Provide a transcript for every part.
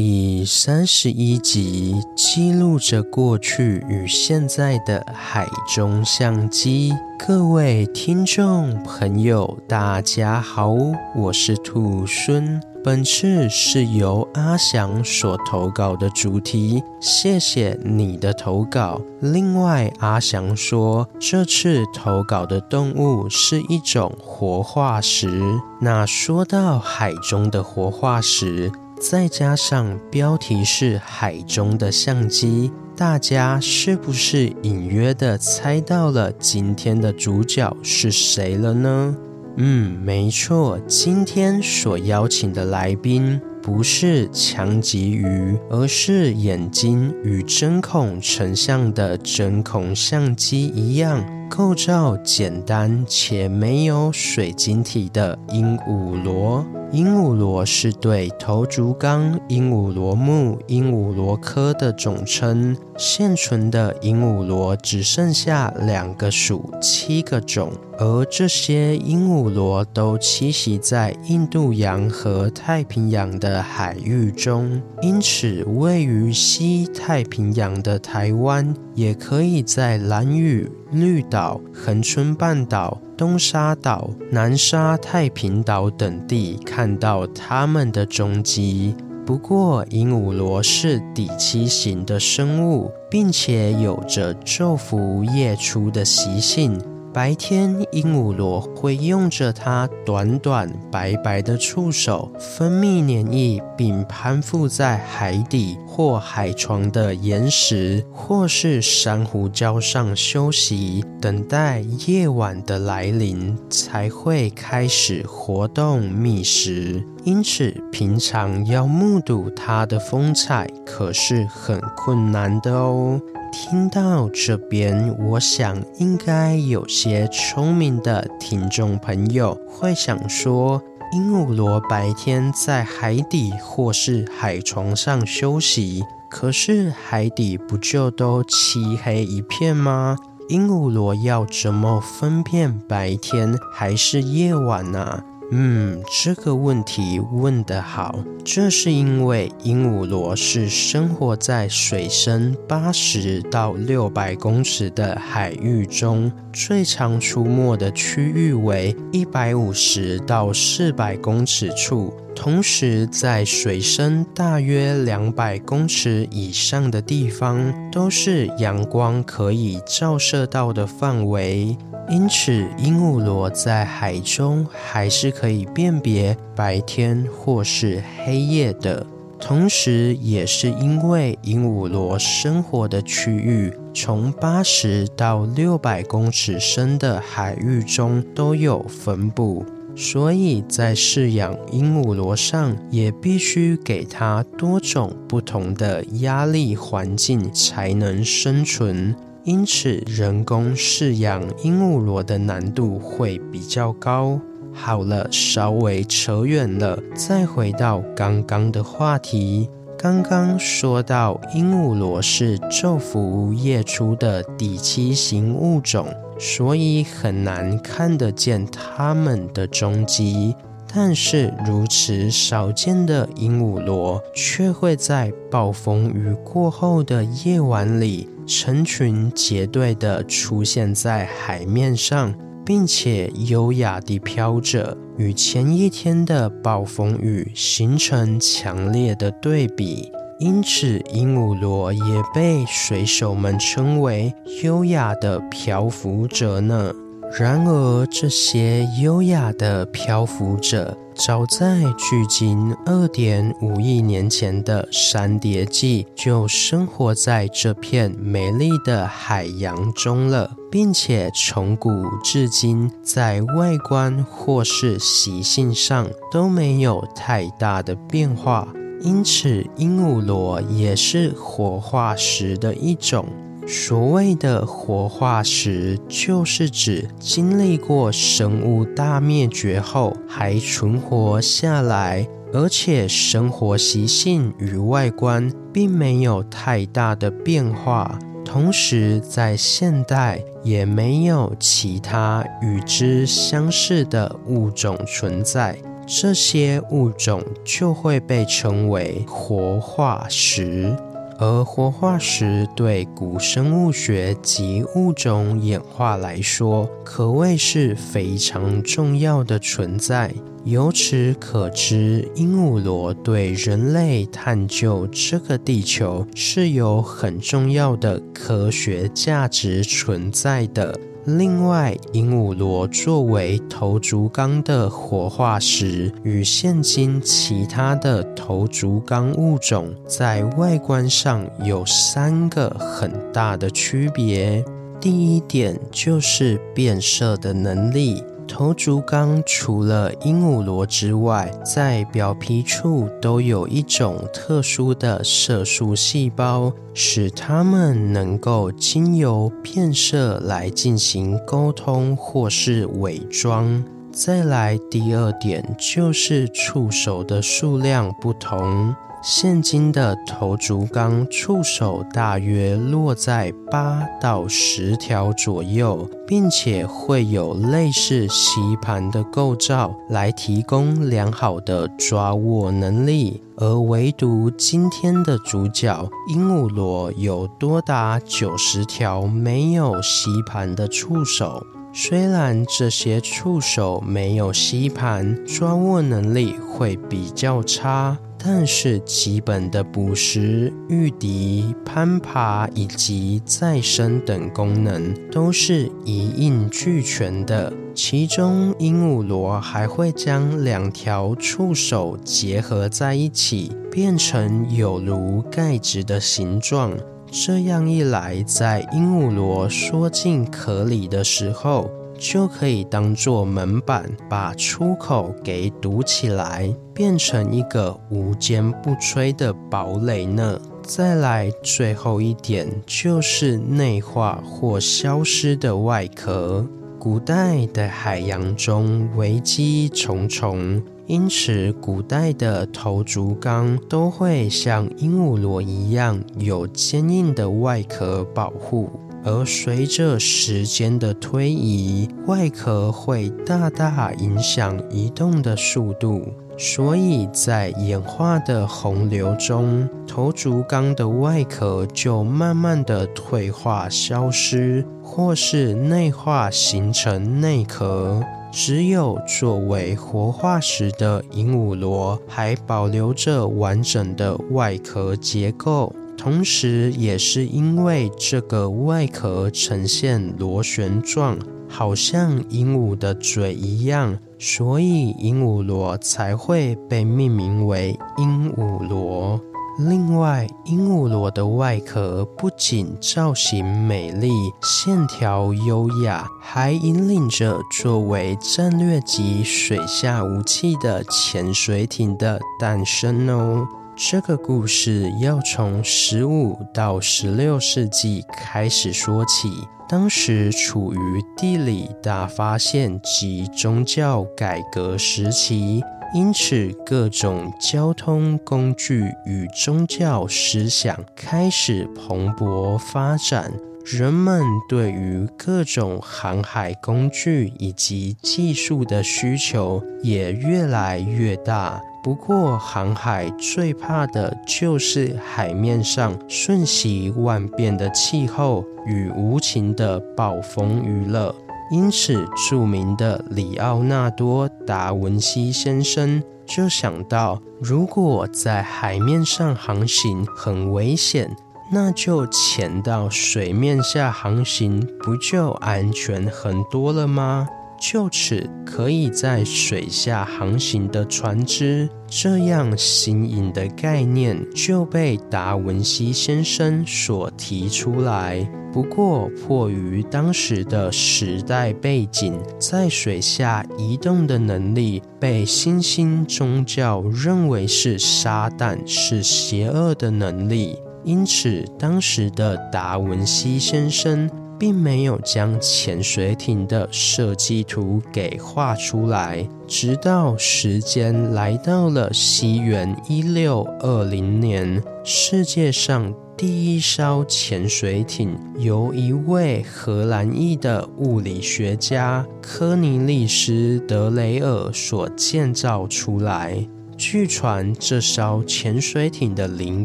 第三十一集，记录着过去与现在的海中相机。各位听众朋友，大家好，我是兔孙。本次是由阿翔所投稿的主题，谢谢你的投稿。另外，阿翔说，这次投稿的动物是一种活化石。那说到海中的活化石，再加上标题是“海中的相机”，大家是不是隐约的猜到了今天的主角是谁了呢？嗯，没错，今天所邀请的来宾不是强极鱼，而是眼睛与针孔成像的针孔相机一样，构造简单且没有水晶体的鹦鹉螺。鹦鹉螺是对头足纲鹦鹉螺目鹦鹉螺科的总称。现存的鹦鹉螺只剩下两个属七个种，而这些鹦鹉螺都栖息在印度洋和太平洋的海域中。因此，位于西太平洋的台湾，也可以在兰屿、绿岛、恒春半岛。东沙岛、南沙太平岛等地看到它们的踪迹。不过，鹦鹉螺是底栖型的生物，并且有着昼伏夜出的习性。白天，鹦鹉螺会用着它短短白白的触手分泌黏液，并攀附在海底或海床的岩石或是珊瑚礁上休息，等待夜晚的来临才会开始活动觅食。因此，平常要目睹它的风采可是很困难的哦。听到这边，我想应该有些聪明的听众朋友会想说：鹦鹉螺白天在海底或是海床上休息，可是海底不就都漆黑一片吗？鹦鹉螺要怎么分辨白天还是夜晚呢？嗯，这个问题问得好。这是因为鹦鹉螺是生活在水深八十到六百公尺的海域中，最常出没的区域为一百五十到四百公尺处。同时，在水深大约两百公尺以上的地方，都是阳光可以照射到的范围。因此，鹦鹉螺在海中还是可以辨别白天或是黑夜的。同时，也是因为鹦鹉螺生活的区域从八十到六百公尺深的海域中都有分布，所以在饲养鹦鹉螺上也必须给它多种不同的压力环境才能生存。因此，人工饲养鹦鹉螺的难度会比较高。好了，稍微扯远了，再回到刚刚的话题。刚刚说到，鹦鹉螺是昼伏夜出的底栖型物种，所以很难看得见它们的踪迹。但是，如此少见的鹦鹉螺，却会在暴风雨过后的夜晚里。成群结队地出现在海面上，并且优雅地飘着，与前一天的暴风雨形成强烈的对比。因此，鹦鹉螺也被水手们称为优雅的漂浮者呢。然而，这些优雅的漂浮者，早在距今二点五亿年前的三叠纪就生活在这片美丽的海洋中了，并且从古至今，在外观或是习性上都没有太大的变化。因此，鹦鹉螺也是活化石的一种。所谓的活化石，就是指经历过生物大灭绝后还存活下来，而且生活习性与外观并没有太大的变化，同时在现代也没有其他与之相似的物种存在。这些物种就会被称为活化石，而活化石对古生物学及物种演化来说，可谓是非常重要的存在。由此可知，鹦鹉螺对人类探究这个地球是有很重要的科学价值存在的。另外，鹦鹉螺作为头足纲的活化石，与现今其他的头足纲物种在外观上有三个很大的区别。第一点就是变色的能力。头足纲除了鹦鹉螺之外，在表皮处都有一种特殊的色素细胞，使它们能够经由变色来进行沟通或是伪装。再来，第二点就是触手的数量不同。现今的头足纲触手大约落在八到十条左右，并且会有类似吸盘的构造来提供良好的抓握能力，而唯独今天的主角鹦鹉螺有多达九十条没有吸盘的触手。虽然这些触手没有吸盘，抓握能力会比较差。但是基本的捕食、御敌、攀爬以及再生等功能都是一应俱全的。其中，鹦鹉螺还会将两条触手结合在一起，变成有如盖子的形状。这样一来，在鹦鹉螺缩进壳里的时候，就可以当做门板，把出口给堵起来，变成一个无坚不摧的堡垒呢。再来，最后一点就是内化或消失的外壳。古代的海洋中危机重重，因此古代的头足纲都会像鹦鹉螺一样有坚硬的外壳保护。而随着时间的推移，外壳会大大影响移动的速度，所以在演化的洪流中，头足纲的外壳就慢慢的退化消失，或是内化形成内壳。只有作为活化石的鹦鹉螺还保留着完整的外壳结构。同时，也是因为这个外壳呈现螺旋状，好像鹦鹉的嘴一样，所以鹦鹉螺才会被命名为鹦鹉螺。另外，鹦鹉螺的外壳不仅造型美丽、线条优雅，还引领着作为战略级水下武器的潜水艇的诞生哦。这个故事要从十五到十六世纪开始说起。当时处于地理大发现及宗教改革时期，因此各种交通工具与宗教思想开始蓬勃发展。人们对于各种航海工具以及技术的需求也越来越大。不过，航海最怕的就是海面上瞬息万变的气候与无情的暴风雨了。因此，著名的里奥纳多·达文西先生就想到，如果在海面上航行很危险，那就潜到水面下航行，不就安全很多了吗？就此，可以在水下航行的船只，这样新颖的概念就被达文西先生所提出来。不过，迫于当时的时代背景，在水下移动的能力被新兴宗教认为是撒旦，是邪恶的能力。因此当时的达文西先生并没有将潜水艇的设计图给画出来。直到时间来到了西元一六二零年，世界上。第一艘潜水艇由一位荷兰裔的物理学家科尼利斯·德雷尔所建造出来。据传，这艘潜水艇的灵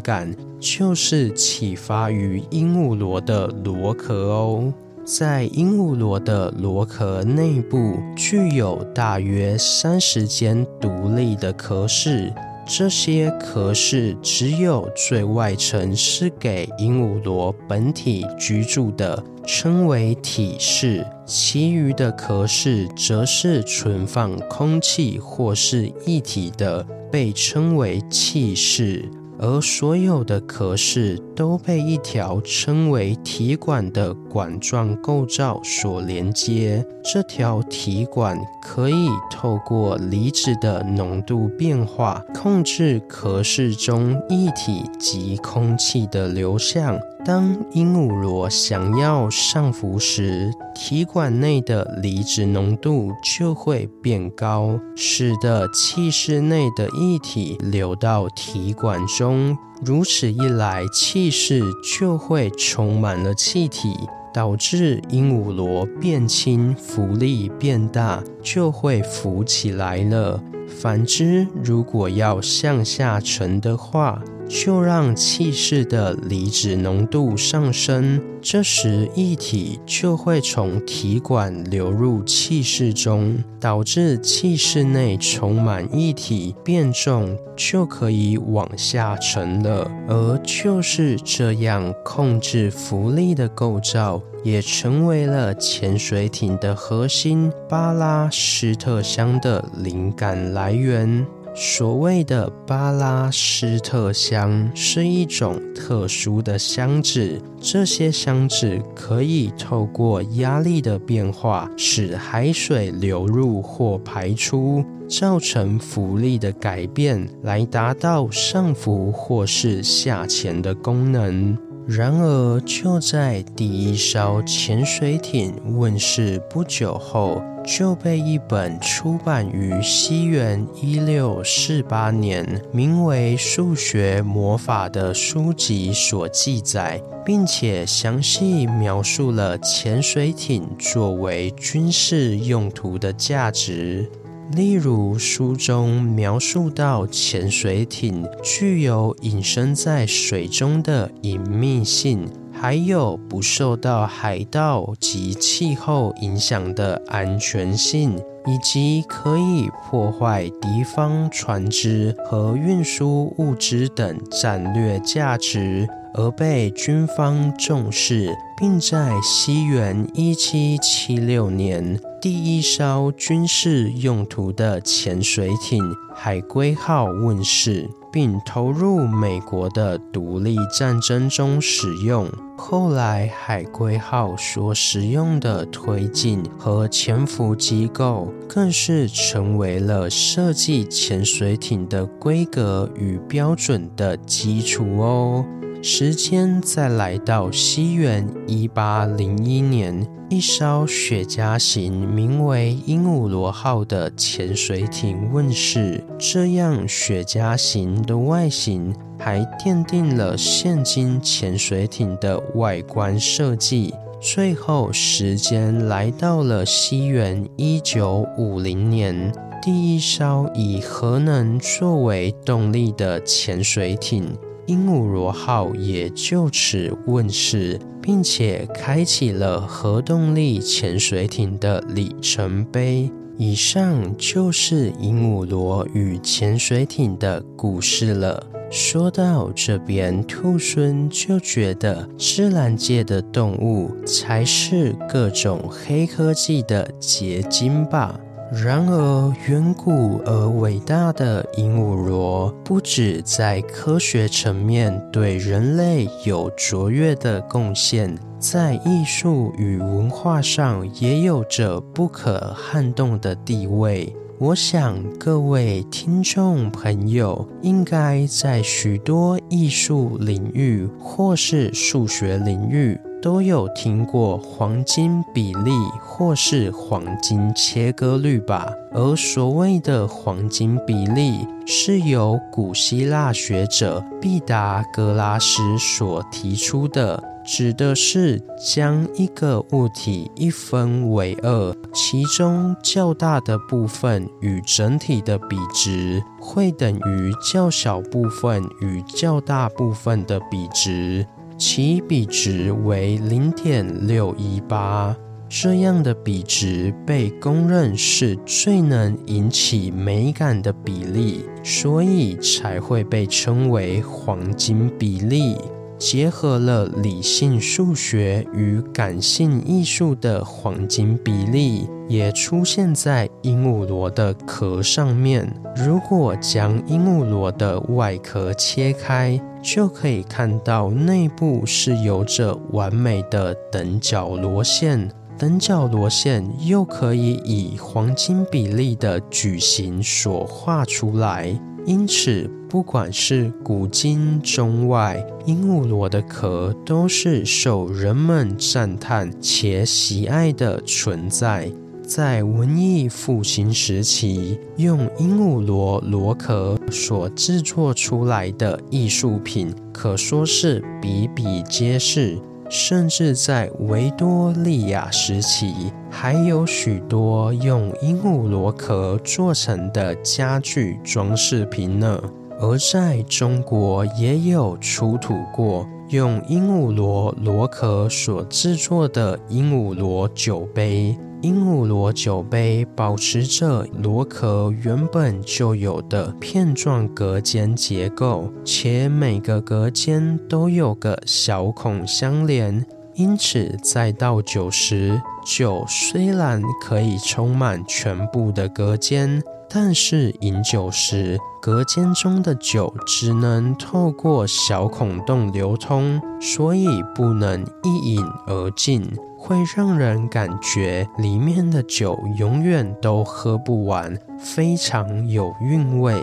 感就是启发于鹦鹉螺的螺壳哦。在鹦鹉螺的螺壳内部，具有大约三十间独立的壳室。这些壳室只有最外层是给鹦鹉螺本体居住的，称为体室；其余的壳室则是存放空气或是液体的，被称为气室。而所有的壳室都被一条称为体管的管状构造所连接。这条体管可以透过离子的浓度变化，控制壳室中液体及空气的流向。当鹦鹉螺想要上浮时，体管内的离子浓度就会变高，使得气室内的液体流到体管中。如此一来，气室就会充满了气体，导致鹦鹉螺变轻，浮力变大，就会浮起来了。反之，如果要向下沉的话，就让气室的离子浓度上升，这时液体就会从体管流入气室中，导致气室内充满液体变重，就可以往下沉了。而就是这样控制浮力的构造，也成为了潜水艇的核心——巴拉斯特箱的灵感来源。所谓的巴拉斯特箱是一种特殊的箱子，这些箱子可以透过压力的变化，使海水流入或排出，造成浮力的改变，来达到上浮或是下潜的功能。然而，就在第一艘潜水艇问世不久后，就被一本出版于西元一六四八年、名为《数学魔法》的书籍所记载，并且详细描述了潜水艇作为军事用途的价值。例如，书中描述到，潜水艇具有隐身在水中的隐秘性，还有不受到海盗及气候影响的安全性，以及可以破坏敌方船只和运输物资等战略价值。而被军方重视，并在西元一七七六年，第一艘军事用途的潜水艇“海龟号”问世，并投入美国的独立战争中使用。后来，“海龟号”所使用的推进和潜伏机构，更是成为了设计潜水艇的规格与标准的基础哦。时间再来到西元一八零一年，一艘雪茄型名为“鹦鹉螺号”的潜水艇问世。这样雪茄型的外形，还奠定了现今潜水艇的外观设计。最后，时间来到了西元一九五零年，第一艘以核能作为动力的潜水艇。鹦鹉螺号也就此问世，并且开启了核动力潜水艇的里程碑。以上就是鹦鹉螺与潜水艇的故事了。说到这边，兔猻就觉得自然界的动物才是各种黑科技的结晶吧。然而，远古而伟大的鹦鹉螺，不只在科学层面对人类有卓越的贡献，在艺术与文化上也有着不可撼动的地位。我想各位听众朋友应该在许多艺术领域或是数学领域都有听过黄金比例或是黄金切割率吧？而所谓的黄金比例，是由古希腊学者毕达哥拉斯所提出的。指的是将一个物体一分为二，其中较大的部分与整体的比值会等于较小部分与较大部分的比值，其比值为零点六一八。这样的比值被公认是最能引起美感的比例，所以才会被称为黄金比例。结合了理性数学与感性艺术的黄金比例，也出现在鹦鹉螺的壳上面。如果将鹦鹉螺的外壳切开，就可以看到内部是有着完美的等角螺线。等角螺线又可以以黄金比例的矩形所画出来。因此，不管是古今中外，鹦鹉螺的壳都是受人们赞叹且喜爱的存在。在文艺复兴时期，用鹦鹉螺螺壳所制作出来的艺术品，可说是比比皆是。甚至在维多利亚时期，还有许多用鹦鹉螺壳做成的家具装饰品呢。而在中国，也有出土过用鹦鹉螺螺壳所制作的鹦鹉螺酒杯。鹦鹉螺酒杯保持着螺壳原本就有的片状隔间结构，且每个隔间都有个小孔相连，因此在倒酒时，酒虽然可以充满全部的隔间，但是饮酒时，隔间中的酒只能透过小孔洞流通，所以不能一饮而尽。会让人感觉里面的酒永远都喝不完，非常有韵味。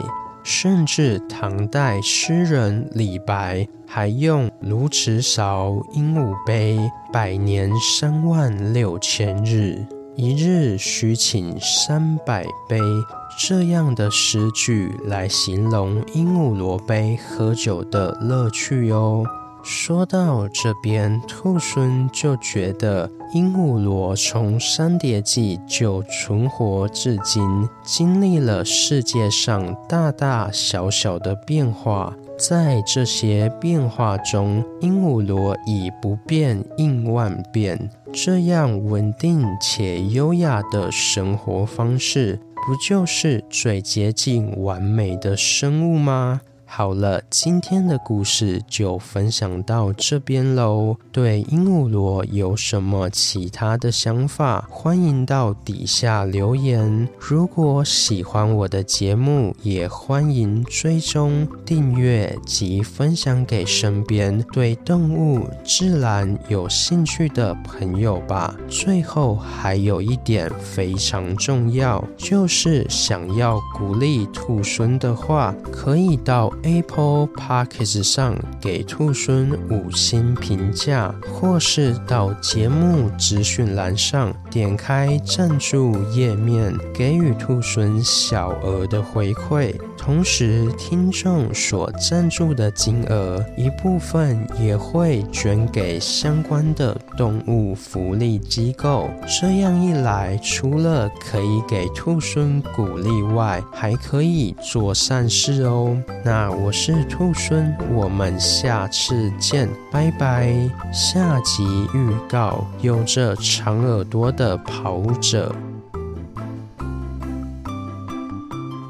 甚至唐代诗人李白还用“鸕池韶，鹦鹉杯，百年三万六千日，一日须倾三百杯”这样的诗句来形容鹦鹉螺杯喝酒的乐趣哦。说到这边，兔孙就觉得鹦鹉螺从三叠纪就存活至今，经历了世界上大大小小的变化，在这些变化中，鹦鹉螺以不变应万变，这样稳定且优雅的生活方式，不就是最接近完美的生物吗？好了，今天的故事就分享到这边喽。对鹦鹉螺有什么其他的想法，欢迎到底下留言。如果喜欢我的节目，也欢迎追踪订阅及分享给身边对动物、自然有兴趣的朋友吧。最后还有一点非常重要，就是想要鼓励兔猻的话，可以到。Apple Podcast 上给兔孙五星评价，或是到节目资讯栏上点开赞助页面，给予兔孙小额的回馈。同时，听众所赞助的金额一部分也会捐给相关的动物福利机构。这样一来，除了可以给兔孙鼓励外，还可以做善事哦。那我是兔孙，我们下次见，拜拜。下集预告：有着长耳朵的跑者。